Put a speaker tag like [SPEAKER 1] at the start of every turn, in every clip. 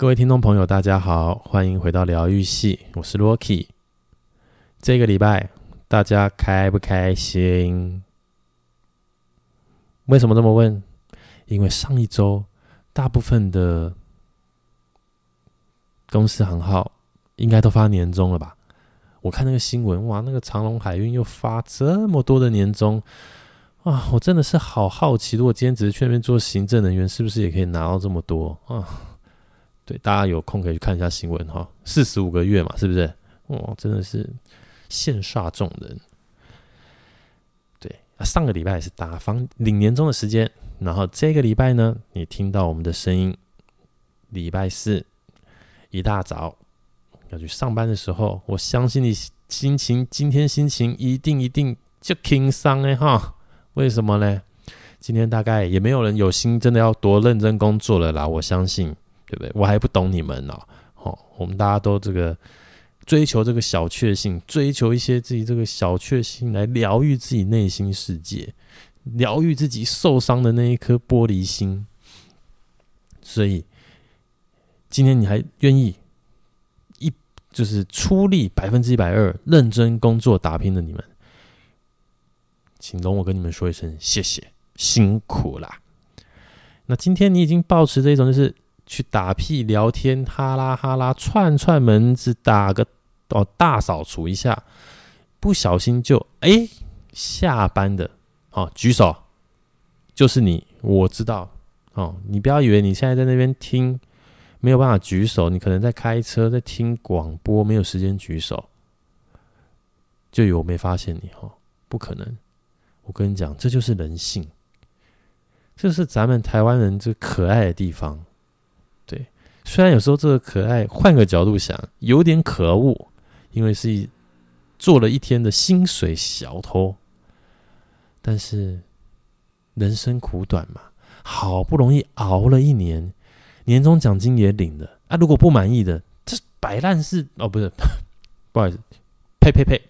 [SPEAKER 1] 各位听众朋友，大家好，欢迎回到疗愈系，我是 Rocky。这个礼拜大家开不开心？为什么这么问？因为上一周大部分的公司行号应该都发年终了吧？我看那个新闻，哇，那个长隆海运又发这么多的年终啊！我真的是好好奇，如果今天只是去那边做行政人员，是不是也可以拿到这么多啊？对，大家有空可以去看一下新闻哈，四十五个月嘛，是不是？哦，真的是羡煞众人。对啊，上个礼拜是打房领年终的时间，然后这个礼拜呢，你听到我们的声音，礼拜四一大早要去上班的时候，我相信你心情今天心情一定一定就轻松哎哈。为什么呢？今天大概也没有人有心真的要多认真工作了啦，我相信。对不对？我还不懂你们呢、哦。我们大家都这个追求这个小确幸，追求一些自己这个小确幸来疗愈自己内心世界，疗愈自己受伤的那一颗玻璃心。所以今天你还愿意一就是出力百分之一百二，认真工作打拼的你们，请容我跟你们说一声谢谢，辛苦啦。那今天你已经抱持这一种就是。去打屁聊天，哈拉哈拉串串门子，打个哦大扫除一下，不小心就哎、下班的哦举手，就是你，我知道哦，你不要以为你现在在那边听没有办法举手，你可能在开车在听广播，没有时间举手，就以为我没发现你、哦，不可能，我跟你讲，这就是人性，这是咱们台湾人最可爱的地方。虽然有时候这个可爱，换个角度想，有点可恶，因为是做了一天的薪水小偷。但是人生苦短嘛，好不容易熬了一年，年终奖金也领了啊！如果不满意的，这摆烂是哦，不是，不好意思，呸呸呸。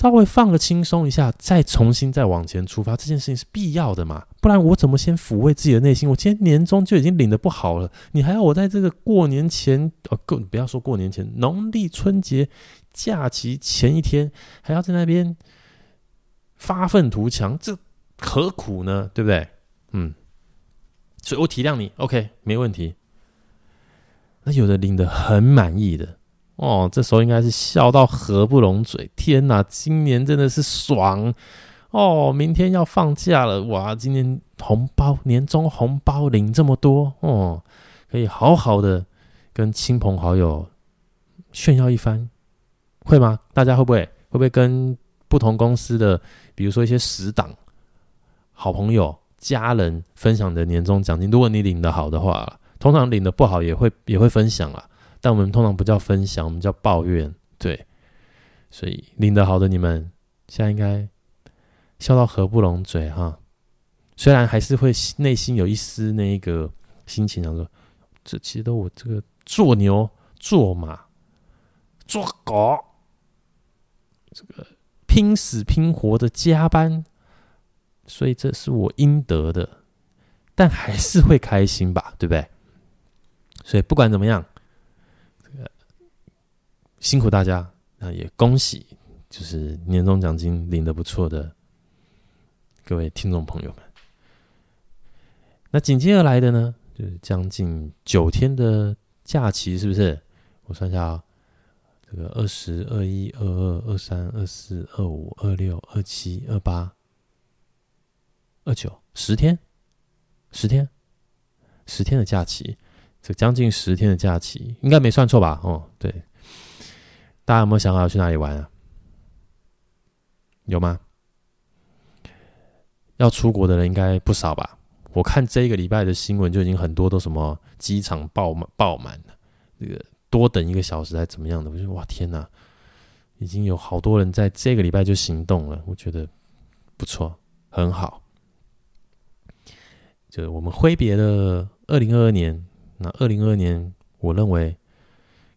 [SPEAKER 1] 稍微放个轻松一下，再重新再往前出发，这件事情是必要的嘛？不然我怎么先抚慰自己的内心？我今天年终就已经领的不好了，你还要我在这个过年前哦，过不要说过年前，农历春节假期前一天还要在那边发愤图强，这何苦呢？对不对？嗯，所以我体谅你，OK，没问题。那有的领的很满意的。哦，这时候应该是笑到合不拢嘴。天哪，今年真的是爽哦！明天要放假了，哇！今年红包、年终红包领这么多哦，可以好好的跟亲朋好友炫耀一番，会吗？大家会不会？会不会跟不同公司的，比如说一些死党、好朋友、家人分享的年终奖金？如果你领的好的话，通常领的不好也会也会分享啊。但我们通常不叫分享，我们叫抱怨，对。所以领得好的你们，现在应该笑到合不拢嘴哈。虽然还是会内心有一丝那一个心情，想说，这其实都我这个做牛做马做狗，这个拼死拼活的加班，所以这是我应得的。但还是会开心吧，对不对？所以不管怎么样。辛苦大家，那也恭喜，就是年终奖金领得不错的各位听众朋友们。那紧接而来的呢，就是将近九天的假期，是不是？我算一下啊，这个二十二、一、二二、二三、二四、二五、二六、二七、二八、二九，十天，十天，十天的假期，这将近十天的假期，应该没算错吧？哦，对。大家有没有想好要去哪里玩啊？有吗？要出国的人应该不少吧？我看这一个礼拜的新闻就已经很多都什么机场爆满爆满了，这个多等一个小时还怎么样的？我觉得哇天哪，已经有好多人在这个礼拜就行动了，我觉得不错，很好。就是我们挥别了二零二二年，那二零二二年，我认为。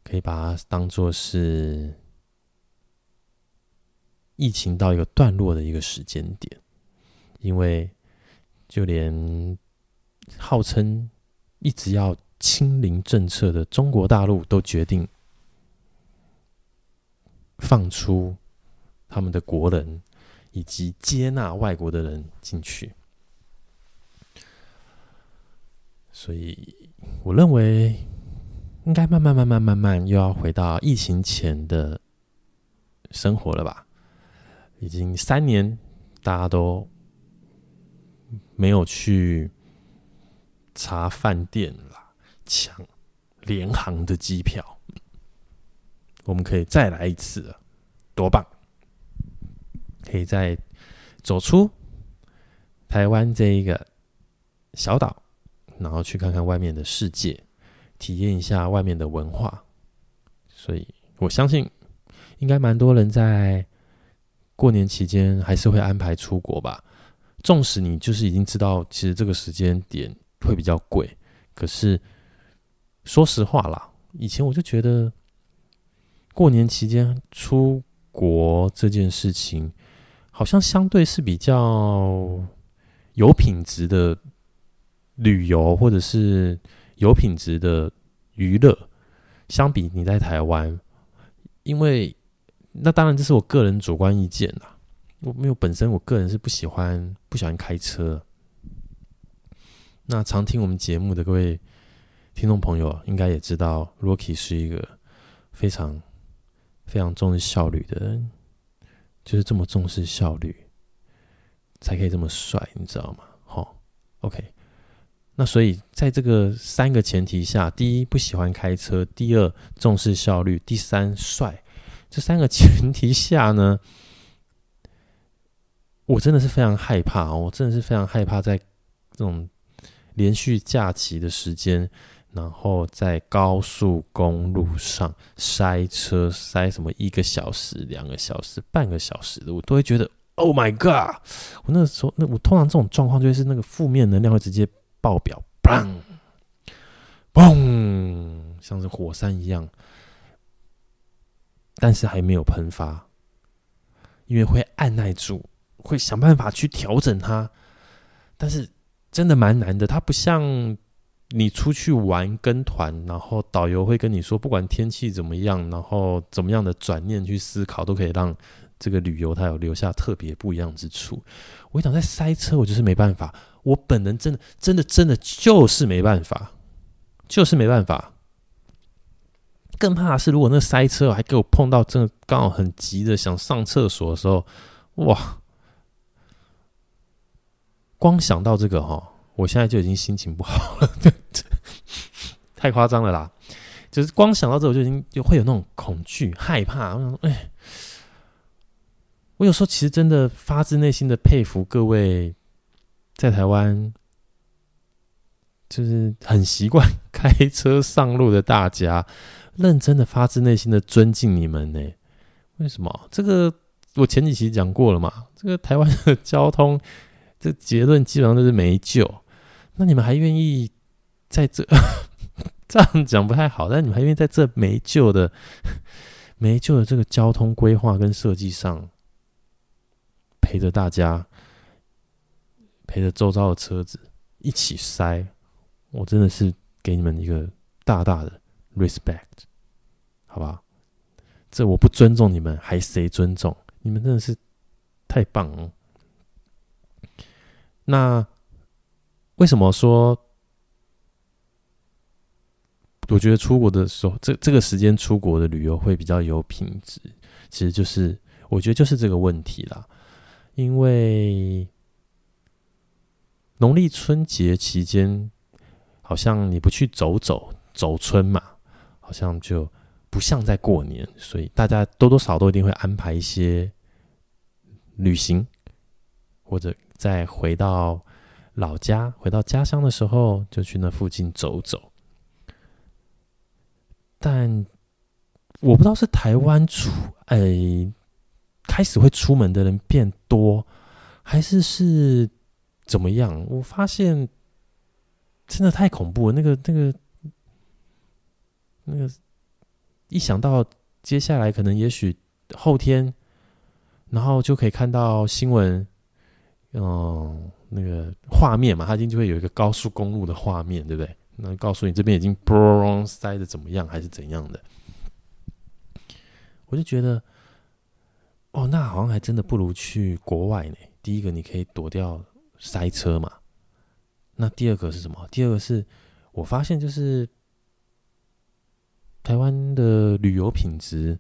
[SPEAKER 1] 可以把它当做是疫情到一个段落的一个时间点，因为就连号称一直要清零政策的中国大陆都决定放出他们的国人，以及接纳外国的人进去。所以，我认为应该慢慢、慢慢、慢慢又要回到疫情前的生活了吧？已经三年，大家都没有去查饭店啦，抢联航的机票，我们可以再来一次了，多棒！可以再走出台湾这一个小岛，然后去看看外面的世界，体验一下外面的文化。所以我相信，应该蛮多人在过年期间还是会安排出国吧。纵使你就是已经知道，其实这个时间点会比较贵，可是说实话啦，以前我就觉得过年期间出国这件事情，好像相对是比较有品质的旅游，或者是有品质的娱乐，相比你在台湾，因为那当然这是我个人主观意见啦。我没有本身，我个人是不喜欢不喜欢开车。那常听我们节目的各位听众朋友，应该也知道，Rocky 是一个非常非常重视效率的人，就是这么重视效率，才可以这么帅，你知道吗？好，OK。那所以在这个三个前提下，第一不喜欢开车，第二重视效率，第三帅，这三个前提下呢？我真的是非常害怕，我真的是非常害怕在这种连续假期的时间，然后在高速公路上塞车，塞什么一个小时、两个小时、半个小时的，我都会觉得 Oh my God！我那时候，那我通常这种状况就是那个负面能量会直接爆表，砰砰，像是火山一样，但是还没有喷发，因为会按耐住。会想办法去调整它，但是真的蛮难的。它不像你出去玩跟团，然后导游会跟你说，不管天气怎么样，然后怎么样的转念去思考，都可以让这个旅游它有留下特别不一样之处。我一讲在塞车，我就是没办法。我本人真的、真的、真的就是没办法，就是没办法。更怕的是，如果那塞车还给我碰到真的刚好很急的想上厕所的时候，哇！光想到这个哈，我现在就已经心情不好了，太夸张了啦！就是光想到这，我就已经就会有那种恐惧、害怕。哎，我有时候其实真的发自内心的佩服各位在台湾，就是很习惯开车上路的大家，认真的发自内心的尊敬你们呢。为什么？这个我前几期讲过了嘛，这个台湾的交通。这结论基本上都是没救，那你们还愿意在这 这样讲不太好，但你们还愿意在这没救的没救的这个交通规划跟设计上陪着大家，陪着周遭的车子一起塞，我真的是给你们一个大大的 respect，好吧？这我不尊重你们，还谁尊重？你们真的是太棒了。那为什么说？我觉得出国的时候，这这个时间出国的旅游会比较有品质，其实就是我觉得就是这个问题啦。因为农历春节期间，好像你不去走走走春嘛，好像就不像在过年，所以大家多多少少都一定会安排一些旅行，或者。再回到老家，回到家乡的时候，就去那附近走走。但我不知道是台湾出哎开始会出门的人变多，还是是怎么样？我发现真的太恐怖了。那个、那个、那个，一想到接下来可能也许后天，然后就可以看到新闻。嗯，那个画面嘛，它一定就会有一个高速公路的画面，对不对？那告诉你这边已经嘣塞的怎么样，还是怎样的？我就觉得，哦，那好像还真的不如去国外呢。第一个，你可以躲掉塞车嘛。那第二个是什么？第二个是我发现，就是台湾的旅游品质，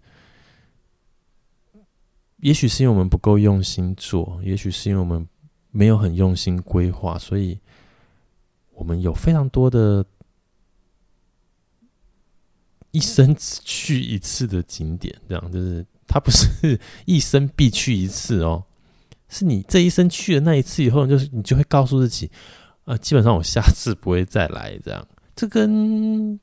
[SPEAKER 1] 也许是因为我们不够用心做，也许是因为我们没有很用心规划，所以。我们有非常多的一生只去一次的景点，这样就是它不是一生必去一次哦，是你这一生去了那一次以后，就是你就会告诉自己，呃，基本上我下次不会再来。这样，这跟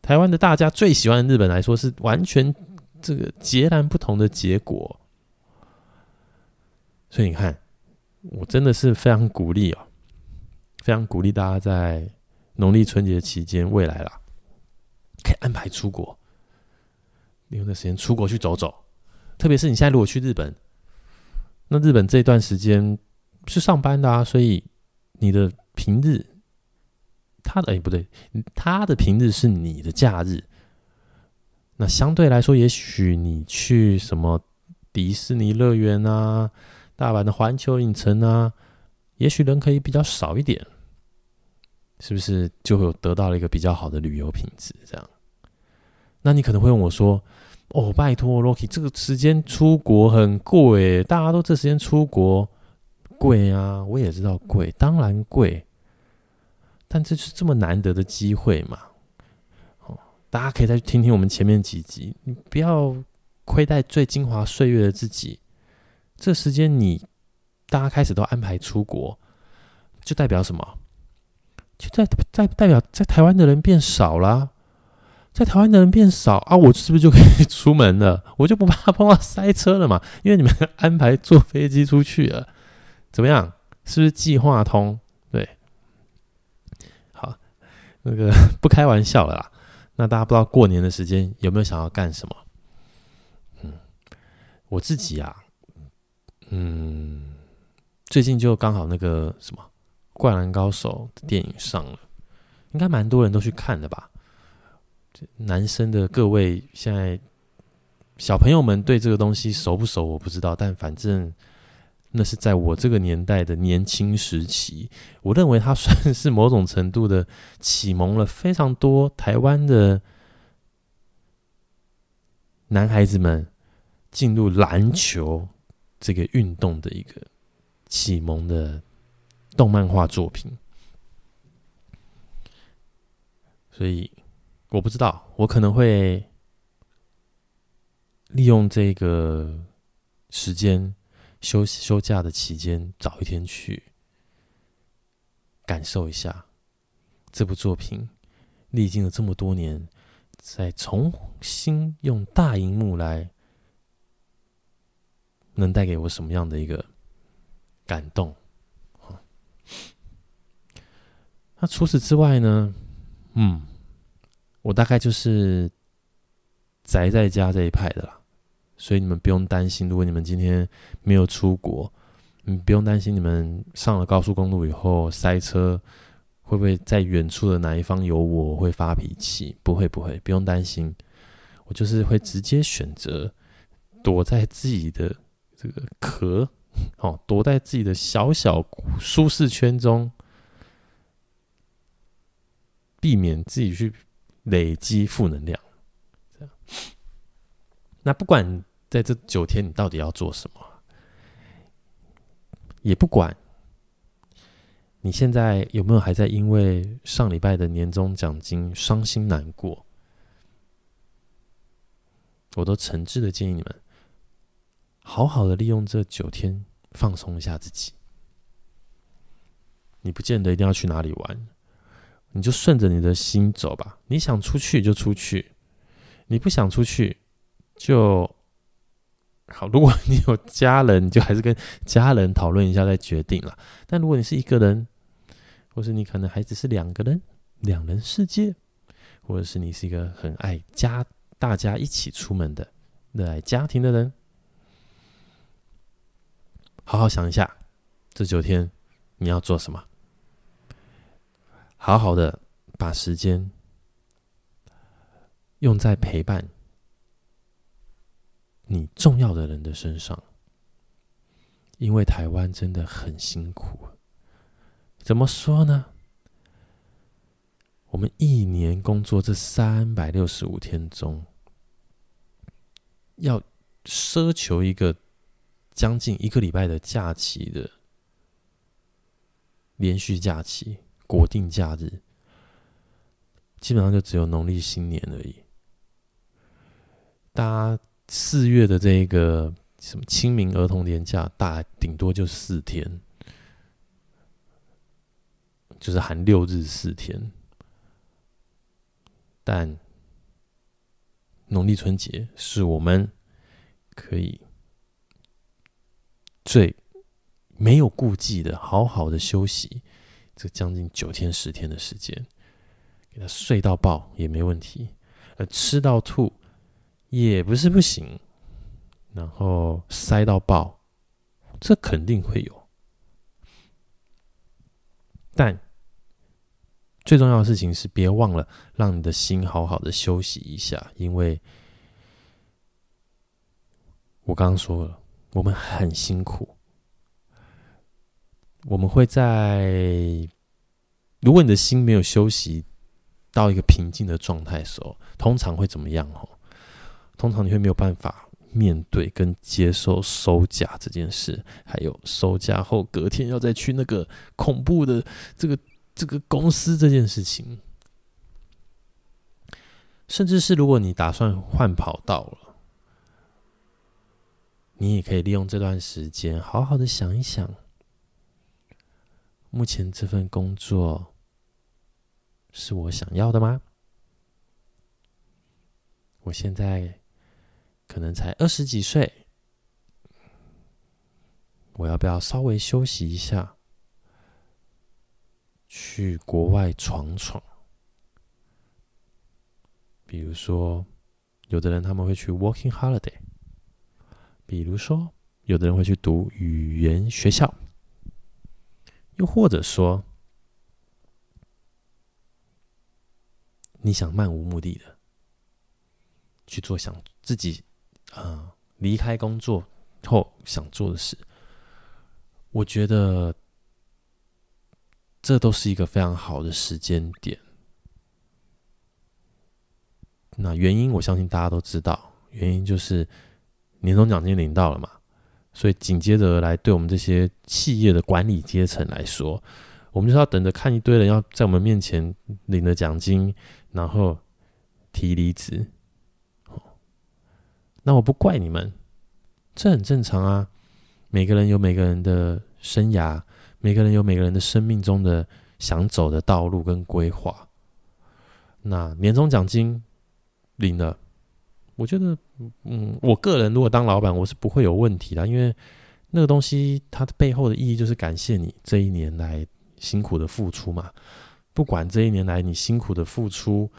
[SPEAKER 1] 台湾的大家最喜欢的日本来说，是完全这个截然不同的结果。所以你看，我真的是非常鼓励哦。非常鼓励大家在农历春节期间，未来啦，可以安排出国，利用这时间出国去走走。特别是你现在如果去日本，那日本这段时间是上班的啊，所以你的平日，他的哎不对，他的平日是你的假日。那相对来说，也许你去什么迪士尼乐园啊、大阪的环球影城啊，也许人可以比较少一点。是不是就会有得到了一个比较好的旅游品质？这样，那你可能会问我说：“哦，拜托，Rocky，这个时间出国很贵，大家都这时间出国贵啊，我也知道贵，当然贵，但这是这么难得的机会嘛。哦，大家可以再去听听我们前面几集，你不要亏待最精华岁月的自己。这时间你大家开始都安排出国，就代表什么？”就在代代表在台湾的人变少啦，在台湾的人变少啊，我是不是就可以出门了？我就不怕碰到塞车了嘛？因为你们安排坐飞机出去了，怎么样？是不是计划通？对，好，那个 不开玩笑了啦。那大家不知道过年的时间有没有想要干什么？嗯，我自己啊，嗯，最近就刚好那个什么。《灌篮高手》的电影上了，应该蛮多人都去看的吧？男生的各位，现在小朋友们对这个东西熟不熟？我不知道，但反正那是在我这个年代的年轻时期，我认为它算是某种程度的启蒙了非常多台湾的男孩子们进入篮球这个运动的一个启蒙的。动漫画作品，所以我不知道，我可能会利用这个时间休息休假的期间，早一天去感受一下这部作品。历经了这么多年，再重新用大荧幕来，能带给我什么样的一个感动？那除此之外呢？嗯，我大概就是宅在家这一派的啦，所以你们不用担心。如果你们今天没有出国，你不用担心你们上了高速公路以后塞车，会不会在远处的哪一方有我会发脾气？不会，不会，不用担心。我就是会直接选择躲在自己的这个壳，哦，躲在自己的小小舒适圈中。避免自己去累积负能量，这样。那不管在这九天你到底要做什么，也不管你现在有没有还在因为上礼拜的年终奖金伤心难过，我都诚挚的建议你们，好好的利用这九天放松一下自己。你不见得一定要去哪里玩。你就顺着你的心走吧，你想出去就出去，你不想出去就好。如果你有家人，你就还是跟家人讨论一下再决定了。但如果你是一个人，或是你可能还只是两个人，两人世界，或者是你是一个很爱家，大家一起出门的热爱家庭的人，好好想一下，这九天你要做什么？好好的把时间用在陪伴你重要的人的身上，因为台湾真的很辛苦。怎么说呢？我们一年工作这三百六十五天中，要奢求一个将近一个礼拜的假期的连续假期、国定假日，基本上就只有农历新年而已。大家四月的这个什么清明儿童年假，大顶多就四天。就是含六日四天，但农历春节是我们可以最没有顾忌的好好的休息，这将近九天十天的时间，给他睡到爆也没问题，呃，吃到吐也不是不行，然后塞到爆，这肯定会有，但。最重要的事情是，别忘了让你的心好好的休息一下，因为我刚刚说了，我们很辛苦。我们会在，如果你的心没有休息到一个平静的状态时候，通常会怎么样？哦，通常你会没有办法面对跟接受收假这件事，还有收假后隔天要再去那个恐怖的这个。这个公司这件事情，甚至是如果你打算换跑道了，你也可以利用这段时间，好好的想一想，目前这份工作是我想要的吗？我现在可能才二十几岁，我要不要稍微休息一下？去国外闯闯，比如说，有的人他们会去 working holiday，比如说，有的人会去读语言学校，又或者说，你想漫无目的的去做想自己啊离开工作后想做的事，我觉得。这都是一个非常好的时间点。那原因，我相信大家都知道，原因就是年终奖金领到了嘛，所以紧接着来，对我们这些企业的管理阶层来说，我们就是要等着看一堆人要在我们面前领了奖金，然后提离职。那我不怪你们，这很正常啊。每个人有每个人的生涯。每个人有每个人的生命中的想走的道路跟规划。那年终奖金领了，我觉得，嗯，我个人如果当老板，我是不会有问题的，因为那个东西它的背后的意义就是感谢你这一年来辛苦的付出嘛。不管这一年来你辛苦的付出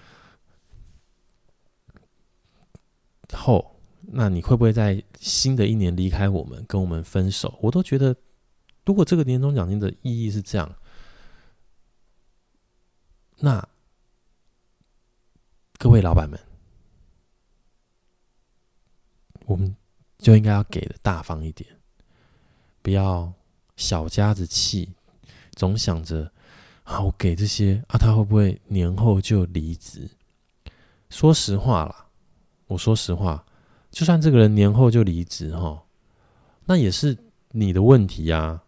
[SPEAKER 1] 后，那你会不会在新的一年离开我们，跟我们分手，我都觉得。如果这个年终奖金的意义是这样，那各位老板们，我们就应该要给的大方一点，不要小家子气，总想着啊，我给这些啊，他会不会年后就离职？说实话啦，我说实话，就算这个人年后就离职哈，那也是你的问题呀。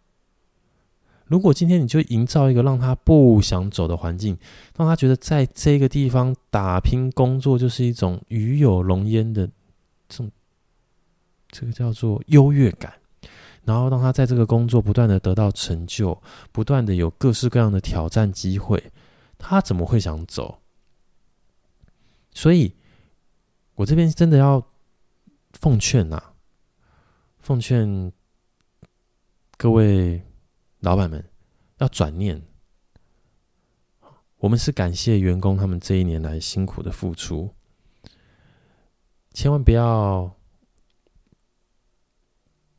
[SPEAKER 1] 如果今天你就营造一个让他不想走的环境，让他觉得在这个地方打拼工作就是一种与有荣焉的这种，这个叫做优越感，然后当他在这个工作不断的得到成就，不断的有各式各样的挑战机会，他怎么会想走？所以，我这边真的要奉劝呐，奉劝各位。老板们要转念，我们是感谢员工他们这一年来辛苦的付出，千万不要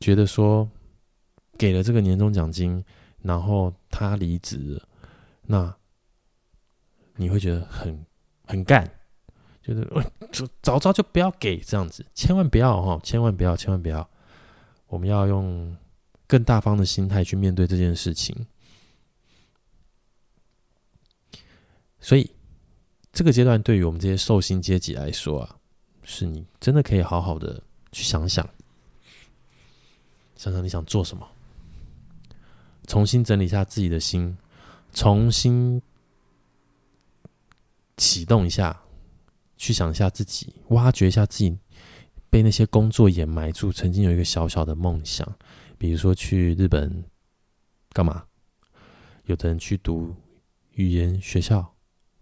[SPEAKER 1] 觉得说给了这个年终奖金，然后他离职，那你会觉得很很干，就是就早知道就不要给这样子，千万不要哈，千万不要，千万不要，我们要用更大方的心态去面对这件事情。所以，这个阶段对于我们这些受薪阶级来说啊，是你真的可以好好的去想想，想想你想做什么，重新整理一下自己的心，重新启动一下，去想一下自己，挖掘一下自己被那些工作掩埋住，曾经有一个小小的梦想，比如说去日本干嘛？有的人去读语言学校。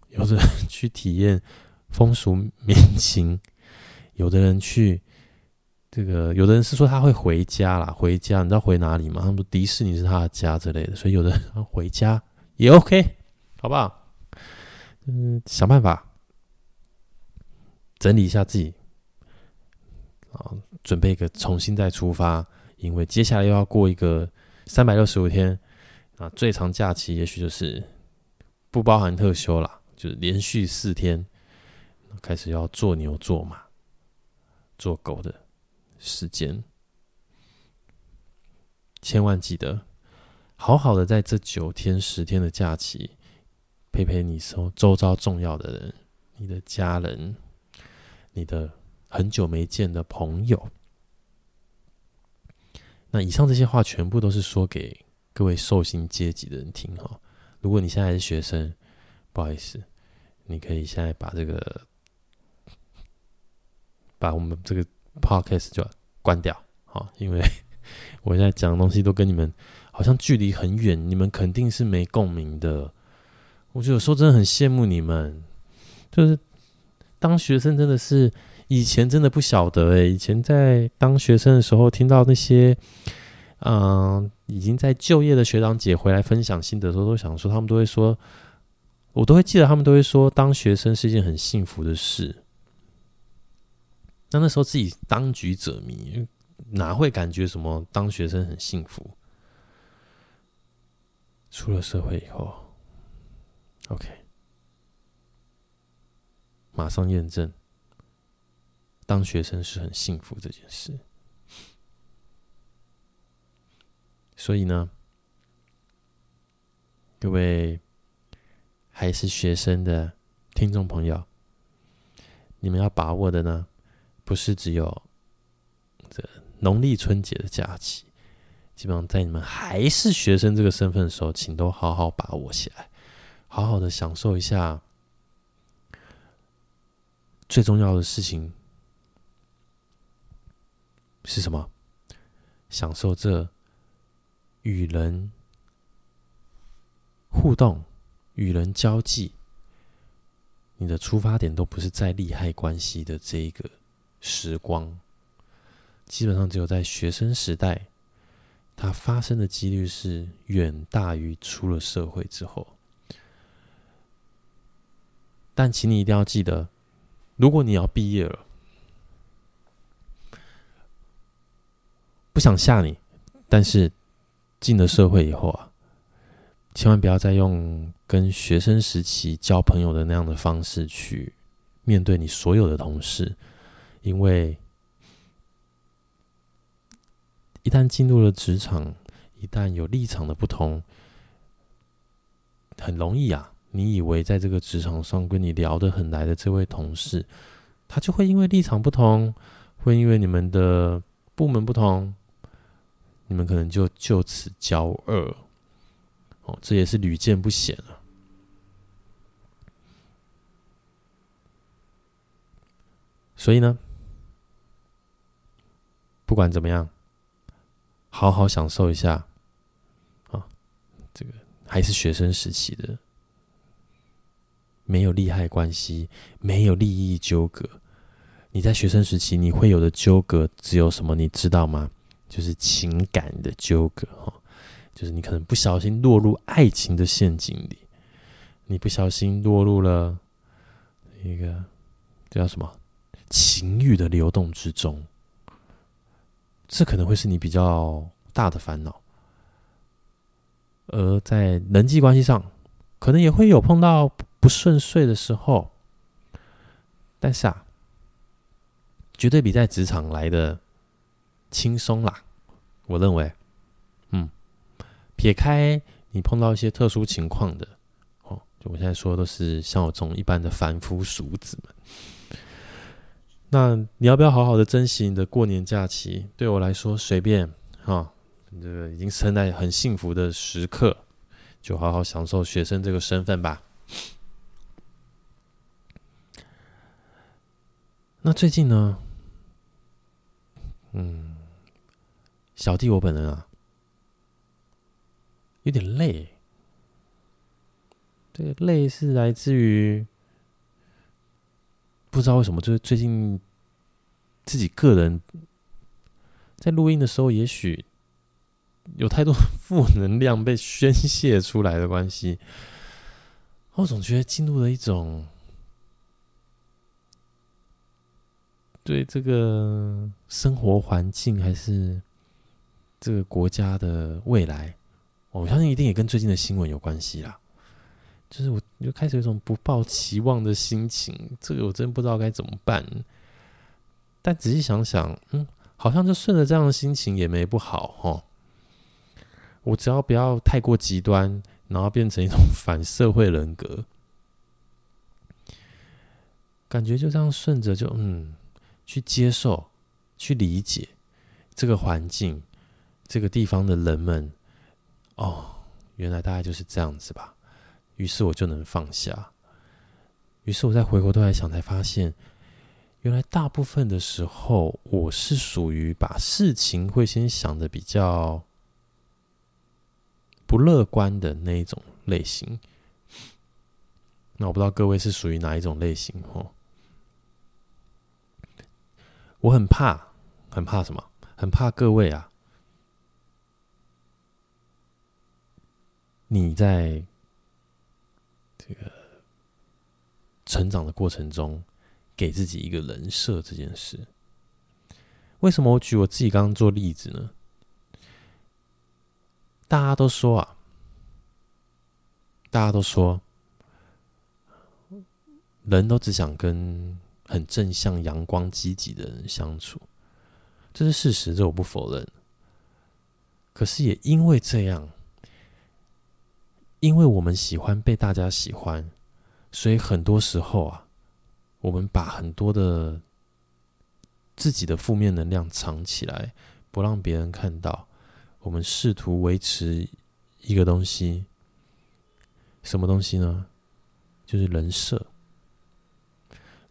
[SPEAKER 1] 有的人 去体验风俗民情，有的人去这个，有的人是说他会回家啦，回家你知道回哪里吗？他们说迪士尼是他的家之类的，所以有的人回家也 OK，好不好？嗯，想办法整理一下自己啊，准备一个重新再出发，因为接下来又要过一个三百六十五天啊，最长假期也许就是不包含特休啦。就是连续四天开始要做牛做马做狗的时间，千万记得好好的在这九天十天的假期陪陪你周周遭重要的人，你的家人，你的很久没见的朋友。那以上这些话全部都是说给各位受薪阶级的人听哈。如果你现在是学生，不好意思。你可以现在把这个，把我们这个 podcast 就关掉，好，因为 我现在讲的东西都跟你们好像距离很远，你们肯定是没共鸣的。我觉得有时候真的很羡慕你们，就是当学生真的是以前真的不晓得诶，以前在当学生的时候，听到那些嗯、已经在就业的学长姐回来分享心得的时候，都想说他们都会说。我都会记得，他们都会说，当学生是一件很幸福的事。那那时候自己当局者迷，哪会感觉什么当学生很幸福？出了社会以后，OK，马上验证，当学生是很幸福这件事。所以呢，各位。还是学生的听众朋友，你们要把握的呢，不是只有这农历春节的假期，基本上在你们还是学生这个身份的时候，请都好好把握起来，好好的享受一下最重要的事情是什么？享受这与人互动。与人交际，你的出发点都不是在利害关系的这一个时光，基本上只有在学生时代，它发生的几率是远大于出了社会之后。但请你一定要记得，如果你要毕业了，不想吓你，但是进了社会以后啊。千万不要再用跟学生时期交朋友的那样的方式去面对你所有的同事，因为一旦进入了职场，一旦有立场的不同，很容易啊，你以为在这个职场上跟你聊得很来的这位同事，他就会因为立场不同，会因为你们的部门不同，你们可能就就此交恶。哦，这也是屡见不鲜啊。所以呢，不管怎么样，好好享受一下啊，这个还是学生时期的，没有利害关系，没有利益纠葛。你在学生时期，你会有的纠葛只有什么？你知道吗？就是情感的纠葛哈。就是你可能不小心落入爱情的陷阱里，你不小心落入了一个叫什么情欲的流动之中，这可能会是你比较大的烦恼。而在人际关系上，可能也会有碰到不顺遂的时候，但是啊，绝对比在职场来的轻松啦。我认为，嗯，撇开你碰到一些特殊情况的，哦，就我现在说的都是像我这种一般的凡夫俗子们。那你要不要好好的珍惜你的过年假期？对我来说，随便哈，这个已经生在很幸福的时刻，就好好享受学生这个身份吧。那最近呢？嗯，小弟我本人啊，有点累。这个累是来自于不知道为什么，就是最近自己个人在录音的时候，也许有太多 负能量被宣泄出来的关系，我总觉得进入了一种。对这个生活环境，还是这个国家的未来，我相信一定也跟最近的新闻有关系啦。就是我就开始有种不抱期望的心情，这个我真不知道该怎么办。但仔细想想，嗯，好像就顺着这样的心情也没不好哦。我只要不要太过极端，然后变成一种 反社会人格，感觉就这样顺着就嗯。去接受，去理解这个环境，这个地方的人们。哦，原来大概就是这样子吧。于是我就能放下。于是我再回过头来想，才发现，原来大部分的时候，我是属于把事情会先想的比较不乐观的那一种类型。那我不知道各位是属于哪一种类型哦。我很怕，很怕什么？很怕各位啊！你在这个成长的过程中，给自己一个人设这件事，为什么我举我自己刚刚做例子呢？大家都说啊，大家都说，人都只想跟。很正向、阳光、积极的人相处，这是事实，这我不否认。可是也因为这样，因为我们喜欢被大家喜欢，所以很多时候啊，我们把很多的自己的负面能量藏起来，不让别人看到。我们试图维持一个东西，什么东西呢？就是人设。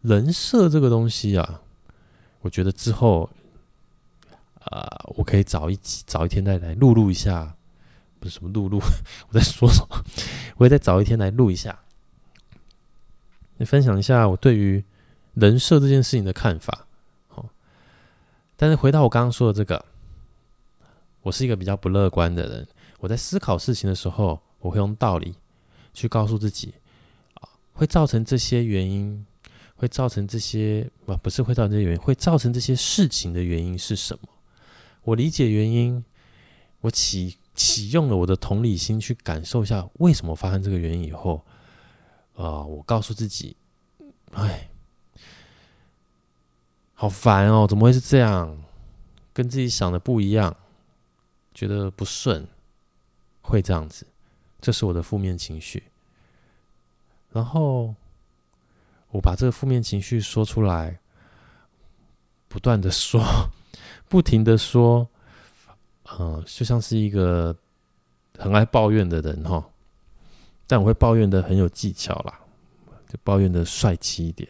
[SPEAKER 1] 人设这个东西啊，我觉得之后啊、我可以找一集，找一天再来录录一下，不是什么录录，我在说什么？我也再找一天来录一下，你分享一下我对于人设这件事情的看法。好，但是回到我刚刚说的这个，我是一个比较不乐观的人。我在思考事情的时候，我会用道理去告诉自己，会造成这些原因。会造成这些啊不是会造成这些原因，会造成这些事情的原因是什么？我理解原因，我启启用了我的同理心去感受一下为什么发生这个原因以后，呃，我告诉自己，哎，好烦哦，怎么会是这样？跟自己想的不一样，觉得不顺，会这样子，这是我的负面情绪，然后。我把这个负面情绪说出来，不断的说，不停的说，嗯，就像是一个很爱抱怨的人哈，但我会抱怨的很有技巧啦，就抱怨的帅气一点。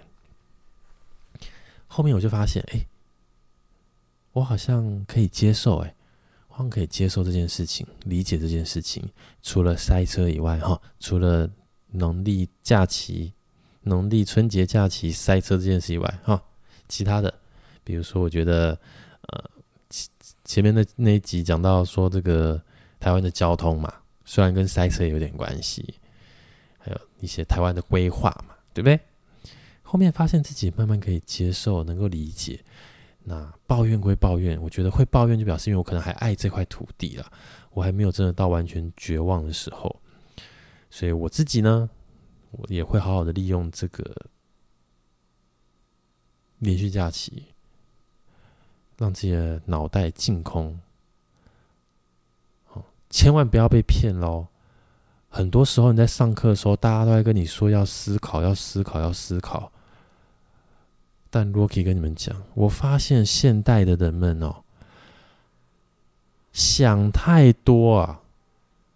[SPEAKER 1] 后面我就发现，哎，我好像可以接受，哎，好像可以接受这件事情，理解这件事情。除了塞车以外，哈，除了农历假期。农历春节假期塞车这件事以外，哈，其他的，比如说，我觉得，呃，前前面的那一集讲到说这个台湾的交通嘛，虽然跟塞车有点关系，还有一些台湾的规划嘛，对不对？后面发现自己慢慢可以接受，能够理解。那抱怨归抱怨，我觉得会抱怨就表示因为我可能还爱这块土地啦，我还没有真的到完全绝望的时候，所以我自己呢。我也会好好的利用这个连续假期，让自己的脑袋净空。千万不要被骗喽！很多时候你在上课的时候，大家都在跟你说要思考，要思考，要思考。但 Rocky 跟你们讲，我发现现代的人们哦，想太多啊，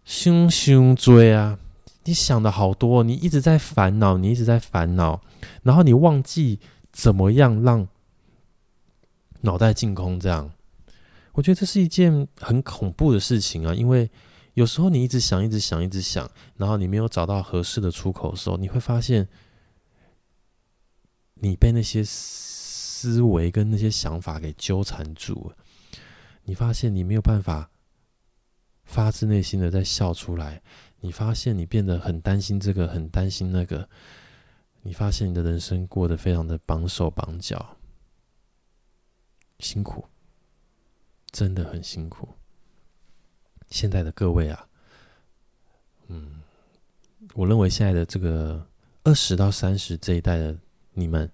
[SPEAKER 1] 凶凶追啊，你想的好多，你一直在烦恼，你一直在烦恼，然后你忘记怎么样让脑袋净空，这样。我觉得这是一件很恐怖的事情啊，因为有时候你一直想，一直想，一直想，然后你没有找到合适的出口的时候，你会发现你被那些思维跟那些想法给纠缠住了。你发现你没有办法发自内心的在笑出来，你发现你变得很担心这个，很担心那个，你发现你的人生过得非常的绑手绑脚，辛苦。真的很辛苦。现在的各位啊，嗯，我认为现在的这个二十到三十这一代的你们，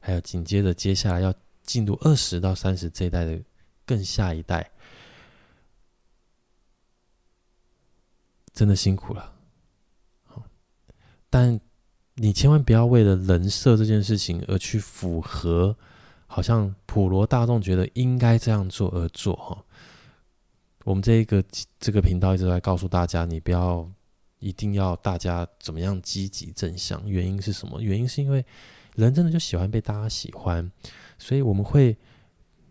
[SPEAKER 1] 还有紧接着接下来要进入二十到三十这一代的更下一代，真的辛苦了。但你千万不要为了人设这件事情而去符合。好像普罗大众觉得应该这样做而做哈，我们这一个这个频道一直在告诉大家，你不要一定要大家怎么样积极正向。原因是什么？原因是因为人真的就喜欢被大家喜欢，所以我们会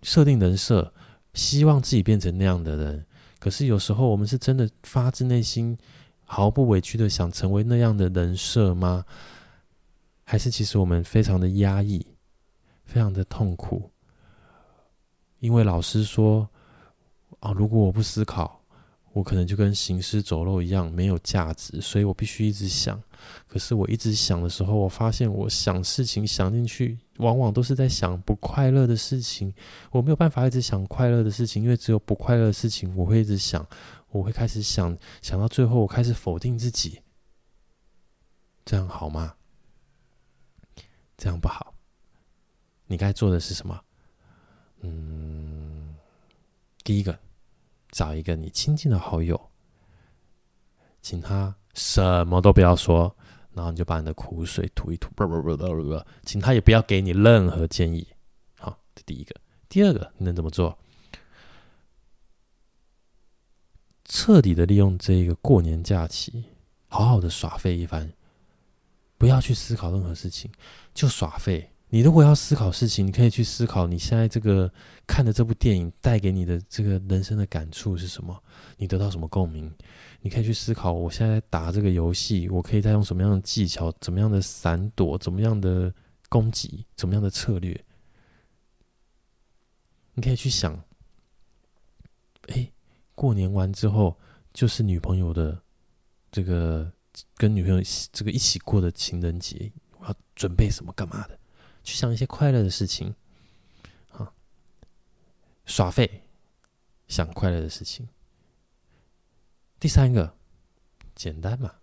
[SPEAKER 1] 设定人设，希望自己变成那样的人。可是有时候我们是真的发自内心毫不委屈的想成为那样的人设吗？还是其实我们非常的压抑？非常的痛苦，因为老师说：“啊，如果我不思考，我可能就跟行尸走肉一样没有价值，所以我必须一直想。可是我一直想的时候，我发现我想事情想进去，往往都是在想不快乐的事情。我没有办法一直想快乐的事情，因为只有不快乐的事情，我会一直想，我会开始想，想到最后，我开始否定自己。这样好吗？这样不好。”你该做的是什么？嗯，第一个，找一个你亲近的好友，请他什么都不要说，然后你就把你的苦水吐一吐，不不不不不，请他也不要给你任何建议。好，这第一个。第二个，你能怎么做？彻底的利用这个过年假期，好好的耍废一番，不要去思考任何事情，就耍废。你如果要思考事情，你可以去思考你现在这个看的这部电影带给你的这个人生的感触是什么？你得到什么共鸣？你可以去思考，我现在打这个游戏，我可以再用什么样的技巧、怎么样的闪躲、怎么样的攻击、怎么样的策略？你可以去想，哎，过年完之后就是女朋友的这个跟女朋友这个一起过的情人节，我要准备什么干嘛的？去想一些快乐的事情，啊，耍废，想快乐的事情。第三个，简单嘛，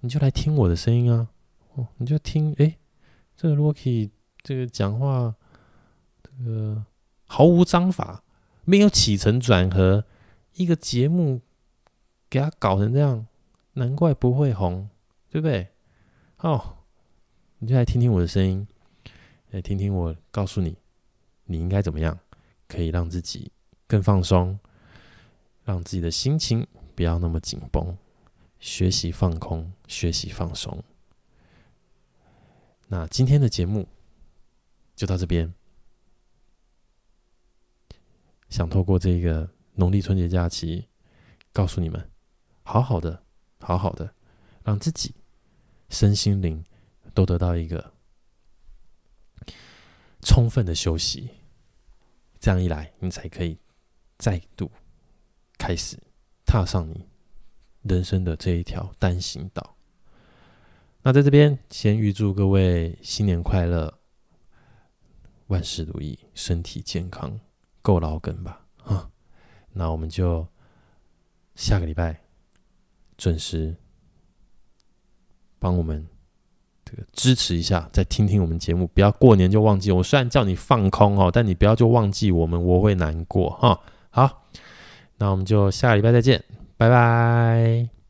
[SPEAKER 1] 你就来听我的声音啊，哦，你就听，哎，这个 Rocky 这个讲话，这个毫无章法，没有起承转合，一个节目给他搞成这样，难怪不会红，对不对？哦，你就来听听我的声音。来听听我告诉你，你应该怎么样，可以让自己更放松，让自己的心情不要那么紧绷，学习放空，学习放松。那今天的节目就到这边，想透过这个农历春节假期，告诉你们，好好的，好好的，让自己身心灵都得到一个。充分的休息，这样一来，你才可以再度开始踏上你人生的这一条单行道。那在这边，先预祝各位新年快乐，万事如意，身体健康，够老梗吧？哈，那我们就下个礼拜准时帮我们支持一下，再听听我们节目，不要过年就忘记我。虽然叫你放空哦，但你不要就忘记我们，我会难过哈。好，那我们就下礼拜再见，拜拜。